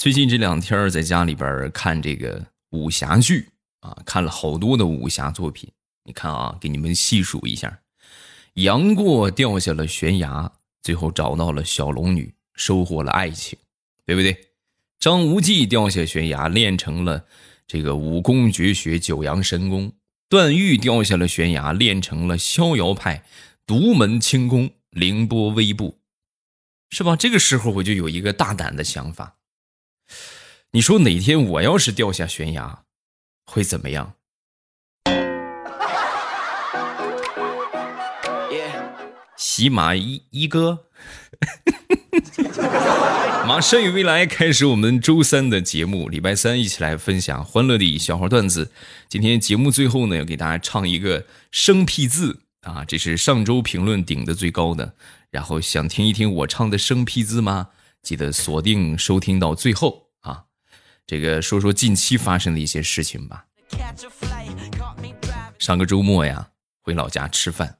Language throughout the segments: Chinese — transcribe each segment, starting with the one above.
最近这两天在家里边看这个武侠剧啊，看了好多的武侠作品。你看啊，给你们细数一下：杨过掉下了悬崖，最后找到了小龙女，收获了爱情，对不对？张无忌掉下悬崖，练成了这个武功绝学九阳神功；段誉掉下了悬崖，练成了逍遥派独门轻功凌波微步。是吧？这个时候我就有一个大胆的想法。你说哪天我要是掉下悬崖，会怎么样？喜马一一哥，马上与未来开始我们周三的节目，礼拜三一起来分享欢乐的小花段子。今天节目最后呢，要给大家唱一个生僻字啊，这是上周评论顶的最高的。然后想听一听我唱的生僻字吗？记得锁定收听到最后啊！这个说说近期发生的一些事情吧。上个周末呀，回老家吃饭，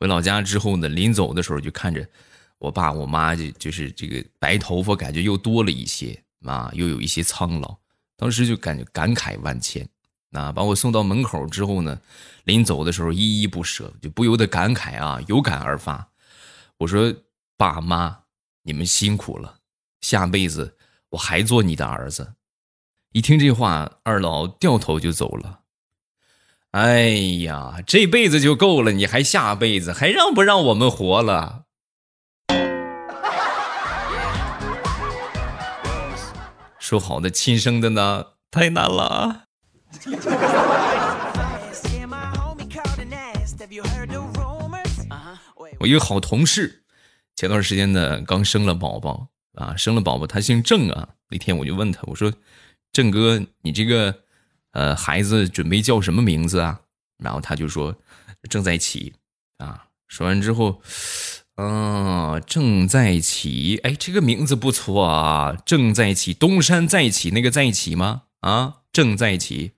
回老家之后呢，临走的时候就看着我爸我妈，就就是这个白头发感觉又多了一些啊，又有一些苍老，当时就感觉感慨万千。那把我送到门口之后呢，临走的时候依依不舍，就不由得感慨啊，有感而发。我说：“爸妈，你们辛苦了，下辈子我还做你的儿子。”一听这话，二老掉头就走了。哎呀，这辈子就够了，你还下辈子，还让不让我们活了？说好的亲生的呢？太难了。我一个好同事，前段时间呢刚生了宝宝啊，生了宝宝，他姓郑啊。那天我就问他，我说：“郑哥，你这个呃孩子准备叫什么名字啊？”然后他就说：“正在起啊。”说完之后，嗯，正在起，哎，这个名字不错啊，正在起，东山再起那个再起吗？啊，正在起，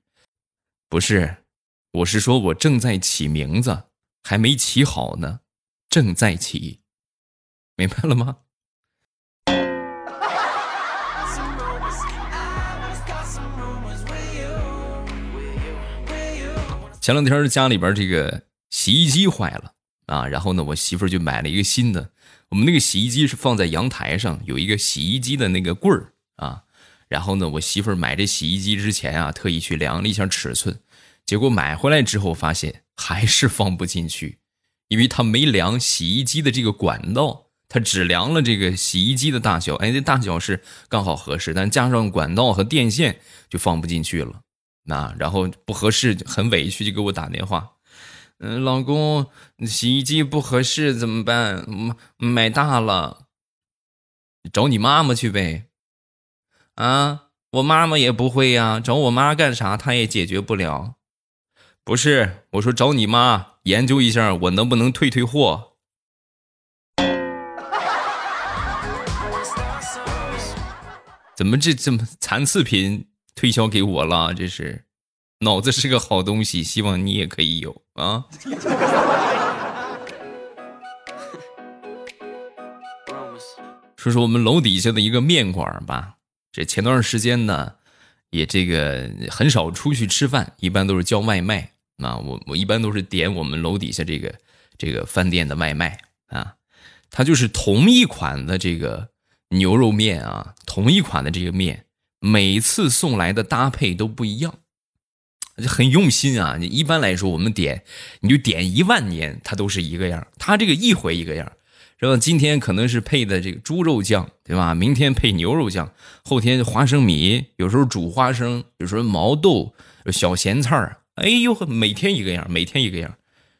不是，我是说我正在起名字，还没起好呢。正在起，明白了吗？前两天家里边这个洗衣机坏了啊，然后呢，我媳妇儿就买了一个新的。我们那个洗衣机是放在阳台上，有一个洗衣机的那个柜儿啊。然后呢，我媳妇儿买这洗衣机之前啊，特意去量了一下尺寸，结果买回来之后发现还是放不进去。因为他没量洗衣机的这个管道，他只量了这个洗衣机的大小，哎，这大小是刚好合适，但加上管道和电线就放不进去了。那然后不合适，很委屈，就给我打电话，嗯，老公，洗衣机不合适怎么办？买买大了，找你妈妈去呗。啊，我妈妈也不会呀，找我妈干啥？她也解决不了。不是，我说找你妈。研究一下，我能不能退退货？怎么这这么残次品推销给我了？这是，脑子是个好东西，希望你也可以有啊。说说我们楼底下的一个面馆吧。这前段时间呢，也这个很少出去吃饭，一般都是叫外卖。那我我一般都是点我们楼底下这个这个饭店的外卖啊，它就是同一款的这个牛肉面啊，同一款的这个面，每次送来的搭配都不一样，就很用心啊。你一般来说我们点，你就点一万年，它都是一个样，它这个一回一个样，是吧？今天可能是配的这个猪肉酱，对吧？明天配牛肉酱，后天花生米，有时候煮花生，有时候毛豆，小咸菜儿。哎呦呵，每天一个样，每天一个样，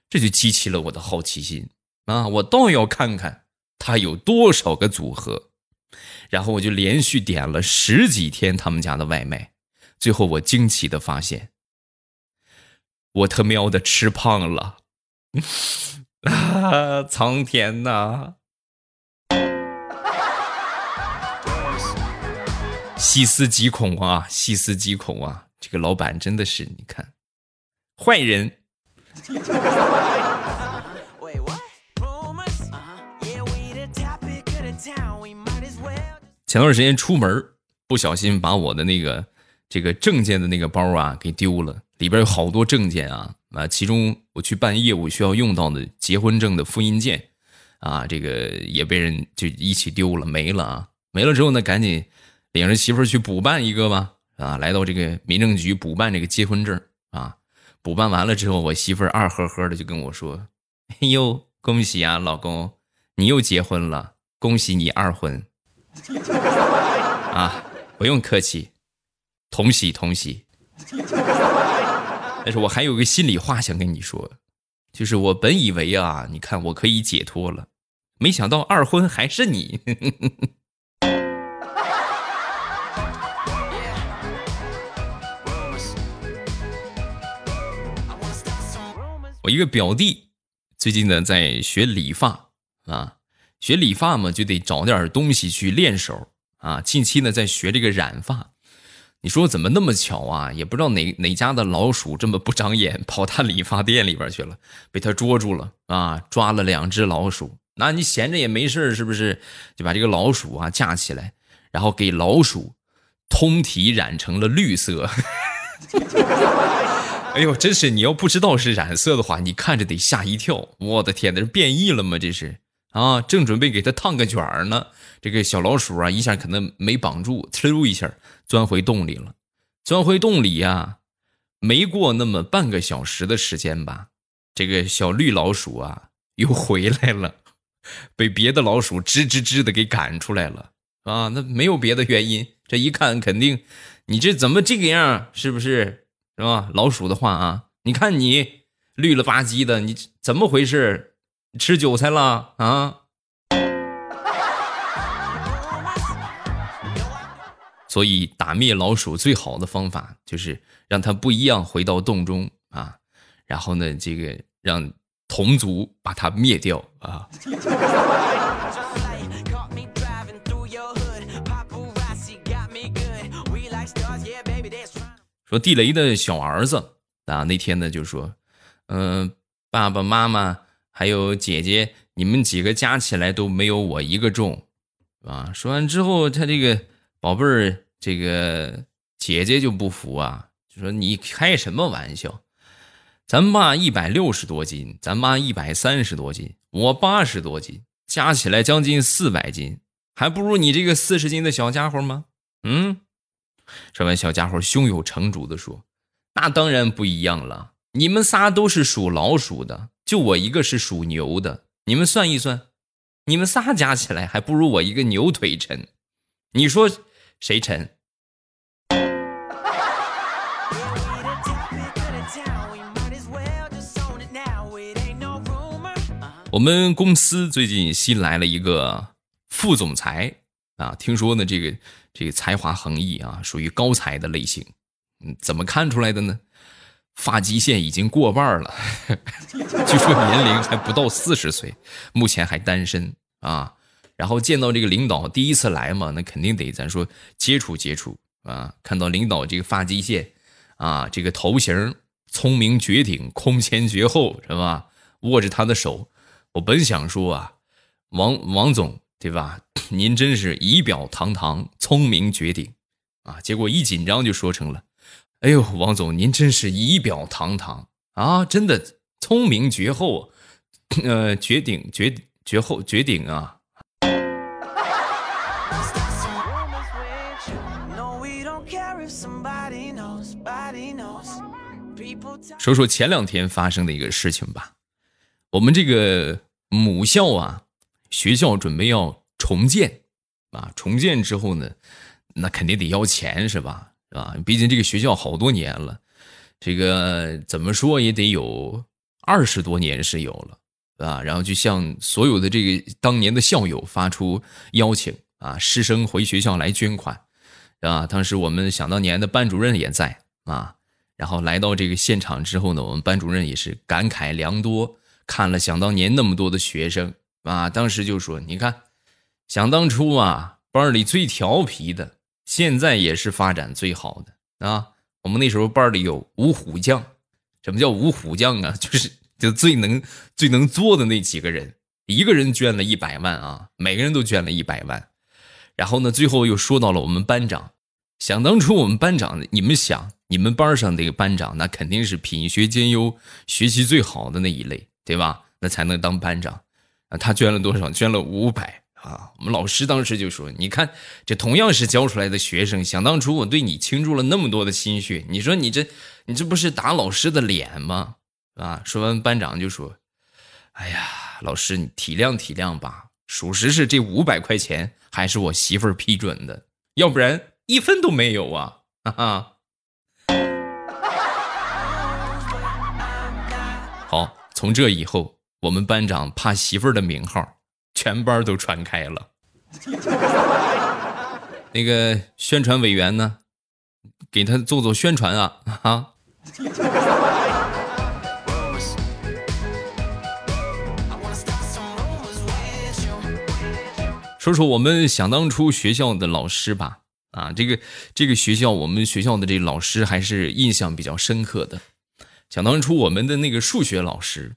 这就激起了我的好奇心啊！我倒要看看他有多少个组合。然后我就连续点了十几天他们家的外卖，最后我惊奇的发现，我他喵的吃胖了！啊，苍天呐！细思极恐啊，细思极恐啊！这个老板真的是，你看。坏人。前段时间出门，不小心把我的那个这个证件的那个包啊给丢了，里边有好多证件啊啊，其中我去办业务需要用到的结婚证的复印件啊，这个也被人就一起丢了，没了啊，没了之后呢，赶紧领着媳妇去补办一个吧啊，来到这个民政局补办这个结婚证啊，补办完了之后，我媳妇儿二呵呵的就跟我说：“哎呦，恭喜啊，老公，你又结婚了。”恭喜你二婚，啊，不用客气，同喜同喜。但是我还有个心里话想跟你说，就是我本以为啊，你看我可以解脱了，没想到二婚还是你。我一个表弟最近呢在学理发啊。学理发嘛，就得找点东西去练手啊。近期呢，在学这个染发。你说怎么那么巧啊？也不知道哪哪家的老鼠这么不长眼，跑他理发店里边去了，被他捉住了啊！抓了两只老鼠。那你闲着也没事是不是？就把这个老鼠啊架起来，然后给老鼠通体染成了绿色。哎呦，真是！你要不知道是染色的话，你看着得吓一跳。我的天，那是变异了吗？这是。啊，正准备给他烫个卷儿呢，这个小老鼠啊，一下可能没绑住，呲溜一下钻回洞里了。钻回洞里呀，没过那么半个小时的时间吧，这个小绿老鼠啊又回来了，被别的老鼠吱吱吱的给赶出来了。啊，那没有别的原因，这一看肯定，你这怎么这个样？是不是？是吧？老鼠的话啊，你看你绿了吧唧的，你怎么回事？吃韭菜了啊！所以打灭老鼠最好的方法就是让它不一样回到洞中啊，然后呢，这个让同族把它灭掉啊。说地雷的小儿子啊，那天呢就说，嗯，爸爸妈妈。还有姐姐，你们几个加起来都没有我一个重，啊！说完之后，他这个宝贝儿，这个姐姐就不服啊，就说你开什么玩笑？咱爸一百六十多斤，咱妈一百三十多斤，我八十多斤，加起来将近四百斤，还不如你这个四十斤的小家伙吗？嗯。说完，小家伙胸有成竹的说：“那当然不一样了，你们仨都是属老鼠的。”就我一个是属牛的，你们算一算，你们仨加起来还不如我一个牛腿沉，你说谁沉？我们公司最近新来了一个副总裁啊，听说呢这个这个才华横溢啊，属于高才的类型，嗯，怎么看出来的呢？发际线已经过半了，据说年龄还不到四十岁，目前还单身啊。然后见到这个领导第一次来嘛，那肯定得咱说接触接触啊。看到领导这个发际线啊，这个头型聪明绝顶，空前绝后是吧？握着他的手，我本想说啊，王王总对吧？您真是仪表堂堂，聪明绝顶啊。结果一紧张就说成了。哎呦，王总，您真是仪表堂堂啊！真的聪明绝后，呃，绝顶、绝绝后、绝顶啊！说说前两天发生的一个事情吧。我们这个母校啊，学校准备要重建啊，重建之后呢，那肯定得要钱，是吧？啊，毕竟这个学校好多年了，这个怎么说也得有二十多年是有了，啊，然后就向所有的这个当年的校友发出邀请啊，师生回学校来捐款，啊，当时我们想当年的班主任也在啊，然后来到这个现场之后呢，我们班主任也是感慨良多，看了想当年那么多的学生啊，当时就说，你看，想当初啊，班里最调皮的。现在也是发展最好的啊！我们那时候班里有五虎将，什么叫五虎将啊？就是就最能最能作的那几个人，一个人捐了一百万啊，每个人都捐了一百万。然后呢，最后又说到了我们班长想当初我们班长，你们想，你们班上那个班长，那肯定是品学兼优、学习最好的那一类，对吧？那才能当班长。啊，他捐了多少？捐了五百啊！我们老师当时就说：“你看，这同样是教出来的学生，想当初我对你倾注了那么多的心血，你说你这，你这不是打老师的脸吗？啊！”说完，班长就说：“哎呀，老师，你体谅体谅吧。属实是这五百块钱还是我媳妇儿批准的，要不然一分都没有啊！”哈哈。好，从这以后。我们班长怕媳妇儿的名号，全班都传开了。那个宣传委员呢，给他做做宣传啊啊！说说我们想当初学校的老师吧，啊，这个这个学校我们学校的这老师还是印象比较深刻的。想当初我们的那个数学老师。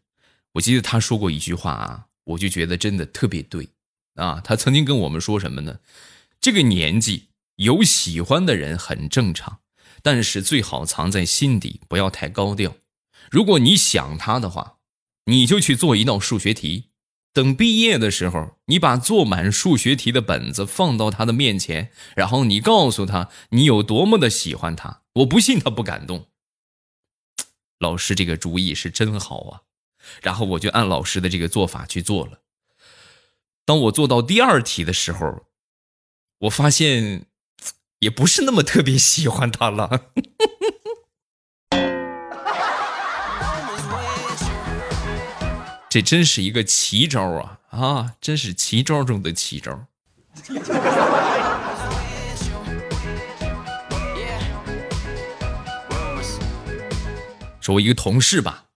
我记得他说过一句话啊，我就觉得真的特别对啊。他曾经跟我们说什么呢？这个年纪有喜欢的人很正常，但是最好藏在心底，不要太高调。如果你想他的话，你就去做一道数学题。等毕业的时候，你把做满数学题的本子放到他的面前，然后你告诉他你有多么的喜欢他，我不信他不感动。老师这个主意是真好啊。然后我就按老师的这个做法去做了。当我做到第二题的时候，我发现也不是那么特别喜欢他了。这真是一个奇招啊啊！真是奇招中的奇招。说我一个同事吧。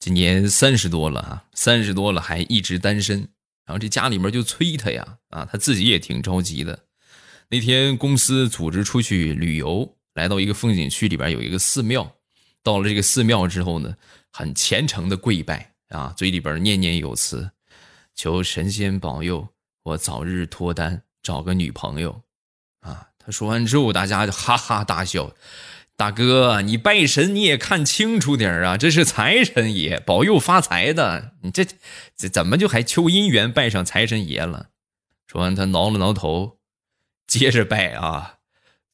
今年三十多了啊，三十多了还一直单身，然后这家里面就催他呀，啊，他自己也挺着急的。那天公司组织出去旅游，来到一个风景区里边有一个寺庙，到了这个寺庙之后呢，很虔诚的跪拜啊，嘴里边念念有词，求神仙保佑我早日脱单，找个女朋友。啊，他说完之后，大家就哈哈大笑。大哥，你拜神你也看清楚点啊！这是财神爷保佑发财的，你这这怎么就还求姻缘拜上财神爷了？说完，他挠了挠头，接着拜啊，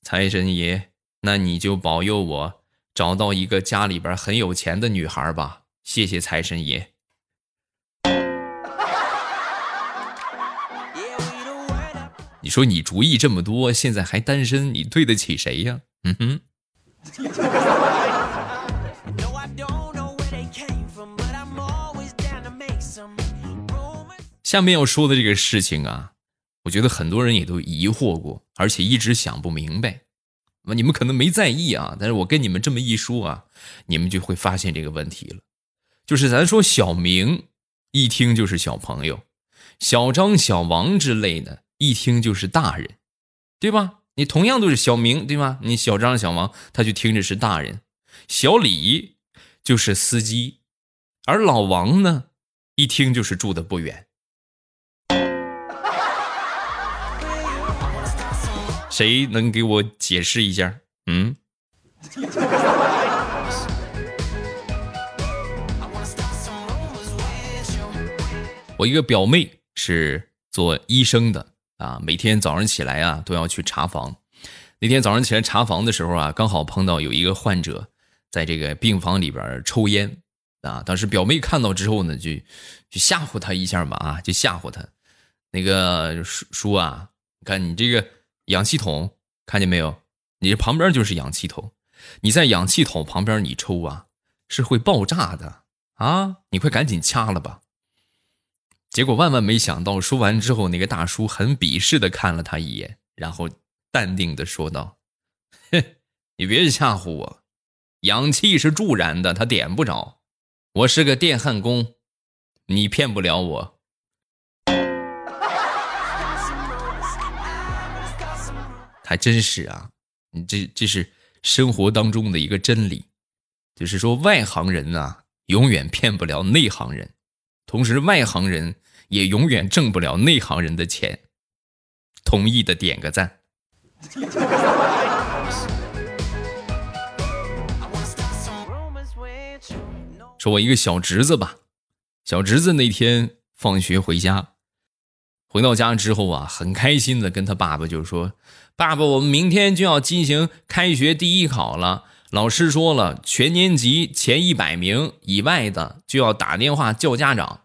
财神爷，那你就保佑我找到一个家里边很有钱的女孩吧，谢谢财神爷。你说你主意这么多，现在还单身，你对得起谁呀？嗯哼。下面要说的这个事情啊，我觉得很多人也都疑惑过，而且一直想不明白。那你们可能没在意啊，但是我跟你们这么一说啊，你们就会发现这个问题了。就是咱说小明，一听就是小朋友；小张、小王之类的，一听就是大人，对吧？你同样都是小明，对吗？你小张、小王，他就听着是大人；小李就是司机，而老王呢，一听就是住的不远。谁能给我解释一下？嗯？我一个表妹是做医生的。啊，每天早上起来啊，都要去查房。那天早上起来查房的时候啊，刚好碰到有一个患者在这个病房里边抽烟啊。当时表妹看到之后呢，就就吓唬他一下嘛，啊，就吓唬他。那个叔叔啊，看你这个氧气筒看见没有？你这旁边就是氧气筒，你在氧气筒旁边你抽啊，是会爆炸的啊！你快赶紧掐了吧。结果万万没想到，说完之后，那个大叔很鄙视的看了他一眼，然后淡定的说道：“哼，你别吓唬我，氧气是助燃的，它点不着。我是个电焊工，你骗不了我。” 还真是啊，你这这是生活当中的一个真理，就是说外行人啊，永远骗不了内行人，同时外行人。也永远挣不了内行人的钱。同意的点个赞。说我一个小侄子吧。小侄子那天放学回家回到家之后啊很开心的跟他爸爸就说爸爸我们明天就要进行开学第一考了。老师说了全年级前一百名以外的就要打电话叫家长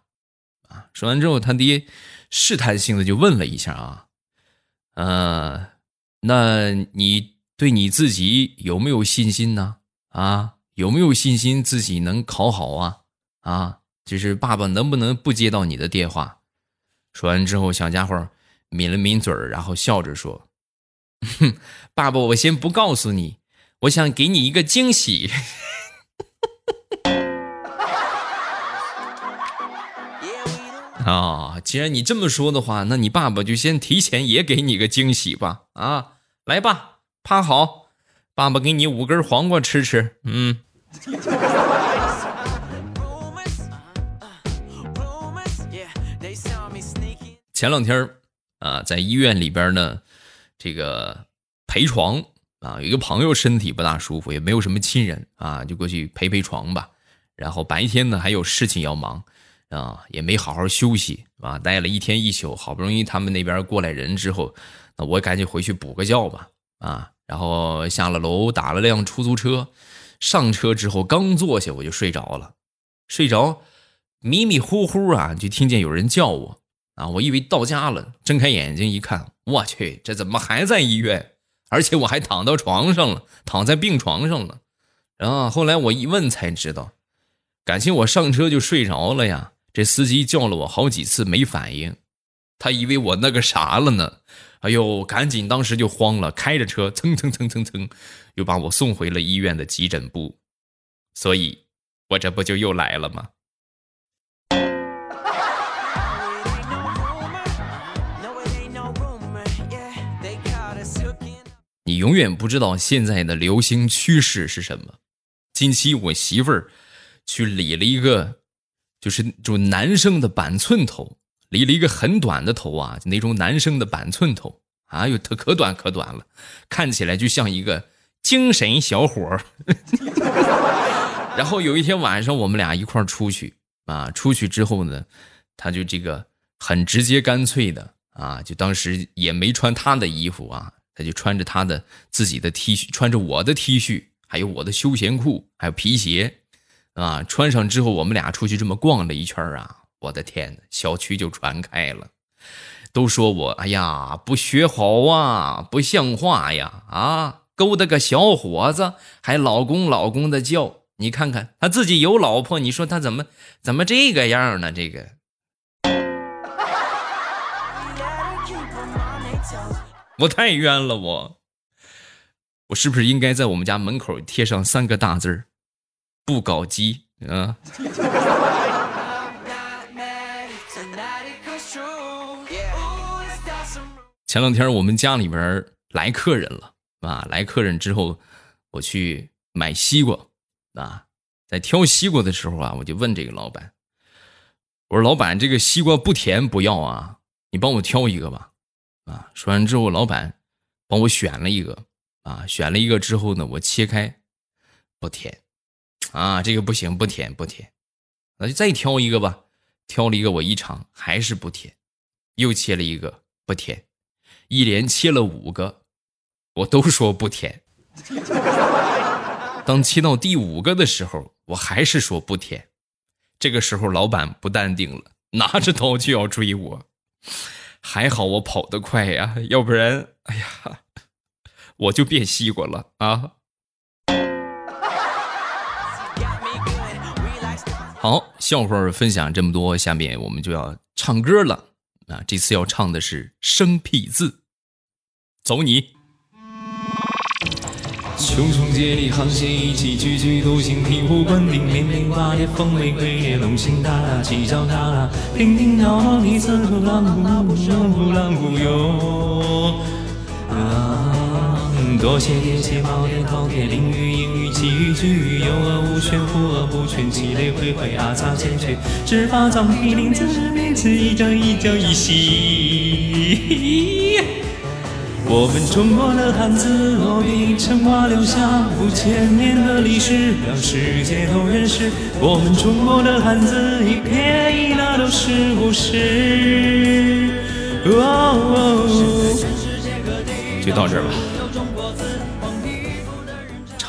说完之后，他爹试探性的就问了一下啊，呃，那你对你自己有没有信心呢？啊？有没有信心自己能考好啊？啊，就是爸爸能不能不接到你的电话？说完之后，小家伙抿了抿嘴儿，然后笑着说：“哼，爸爸，我先不告诉你，我想给你一个惊喜。” 啊，既然你这么说的话，那你爸爸就先提前也给你个惊喜吧。啊，来吧，趴好。爸爸给你五根黄瓜吃吃，嗯。前两天啊，在医院里边呢，这个陪床啊，有一个朋友身体不大舒服，也没有什么亲人啊，就过去陪陪床吧。然后白天呢还有事情要忙啊，也没好好休息啊，待了一天一宿。好不容易他们那边过来人之后，那我赶紧回去补个觉吧啊。然后下了楼，打了辆出租车，上车之后刚坐下我就睡着了，睡着迷迷糊糊啊，就听见有人叫我啊，我以为到家了，睁开眼睛一看，我去，这怎么还在医院？而且我还躺到床上了，躺在病床上了。然后后来我一问才知道，感情我上车就睡着了呀，这司机叫了我好几次没反应，他以为我那个啥了呢。哎呦，赶紧，当时就慌了，开着车蹭蹭蹭蹭蹭，又把我送回了医院的急诊部，所以，我这不就又来了吗？你永远不知道现在的流行趋势是什么。近期我媳妇儿去理了一个，就是就男生的板寸头。理了一个很短的头啊，那种男生的板寸头，哎呦，他可短可短了，看起来就像一个精神小伙儿。然后有一天晚上，我们俩一块儿出去啊，出去之后呢，他就这个很直接干脆的啊，就当时也没穿他的衣服啊，他就穿着他的自己的 T 恤，穿着我的 T 恤，还有我的休闲裤，还有皮鞋，啊，穿上之后，我们俩出去这么逛了一圈啊。我的天呐，小区就传开了，都说我哎呀不学好啊，不像话呀啊，勾搭个小伙子还老公老公的叫，你看看他自己有老婆，你说他怎么怎么这个样呢？这个，我太冤了，我，我是不是应该在我们家门口贴上三个大字儿，不搞基啊？前两天我们家里边来客人了啊，来客人之后，我去买西瓜啊，在挑西瓜的时候啊，我就问这个老板，我说老板，这个西瓜不甜不要啊，你帮我挑一个吧啊。说完之后，老板帮我选了一个啊，选了一个之后呢，我切开不甜啊，这个不行，不甜不甜，那就再挑一个吧。挑了一个我一尝还是不甜，又切了一个不甜。一连切了五个，我都说不甜。当切到第五个的时候，我还是说不甜。这个时候，老板不淡定了，拿着刀就要追我。还好我跑得快呀，要不然，哎呀，我就变西瓜了啊！好，笑话分享这么多，下面我们就要唱歌了啊！这次要唱的是生僻字。走你！匆匆接力航线，一起句句独行，醍醐灌顶，绵绵花叶，风玫瑰叶，龙行大大，起脚踏啦，叮叮当当，你此刻浪呼浪呼浪呼哟！啊，多谢叠谢宝典饕餮，淋雨阴雨奇雨巨雨，有恶无全，无恶不全，奇雷回回，阿擦千阙，执法藏披鳞，自面此一张一脚一兮。我们中国的汉字落笔成画，留下五千年的历史，让世界都认识。我们中国的汉字一撇一捺都是故事。就到这儿吧，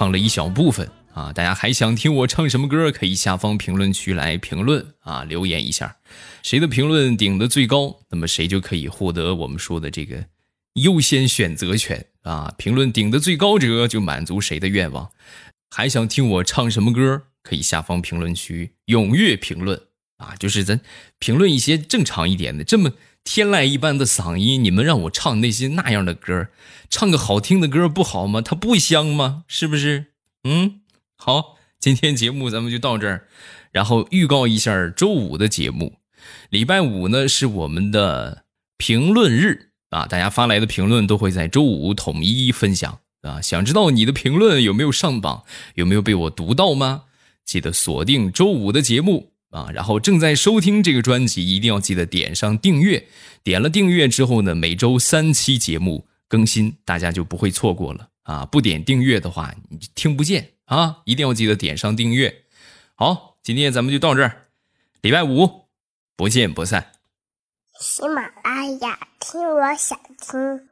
唱了一小部分啊，大家还想听我唱什么歌？可以下方评论区来评论啊，留言一下，谁的评论顶的最高，那么谁就可以获得我们说的这个。优先选择权啊！评论顶的最高者就满足谁的愿望。还想听我唱什么歌？可以下方评论区踊跃评论啊！就是咱评论一些正常一点的，这么天籁一般的嗓音，你们让我唱那些那样的歌，唱个好听的歌不好吗？它不香吗？是不是？嗯，好，今天节目咱们就到这儿，然后预告一下周五的节目。礼拜五呢是我们的评论日。啊，大家发来的评论都会在周五统一分享啊！想知道你的评论有没有上榜，有没有被我读到吗？记得锁定周五的节目啊！然后正在收听这个专辑，一定要记得点上订阅。点了订阅之后呢，每周三期节目更新，大家就不会错过了啊！不点订阅的话，你听不见啊！一定要记得点上订阅。好，今天咱们就到这儿，礼拜五不见不散。喜马拉雅，听我想听。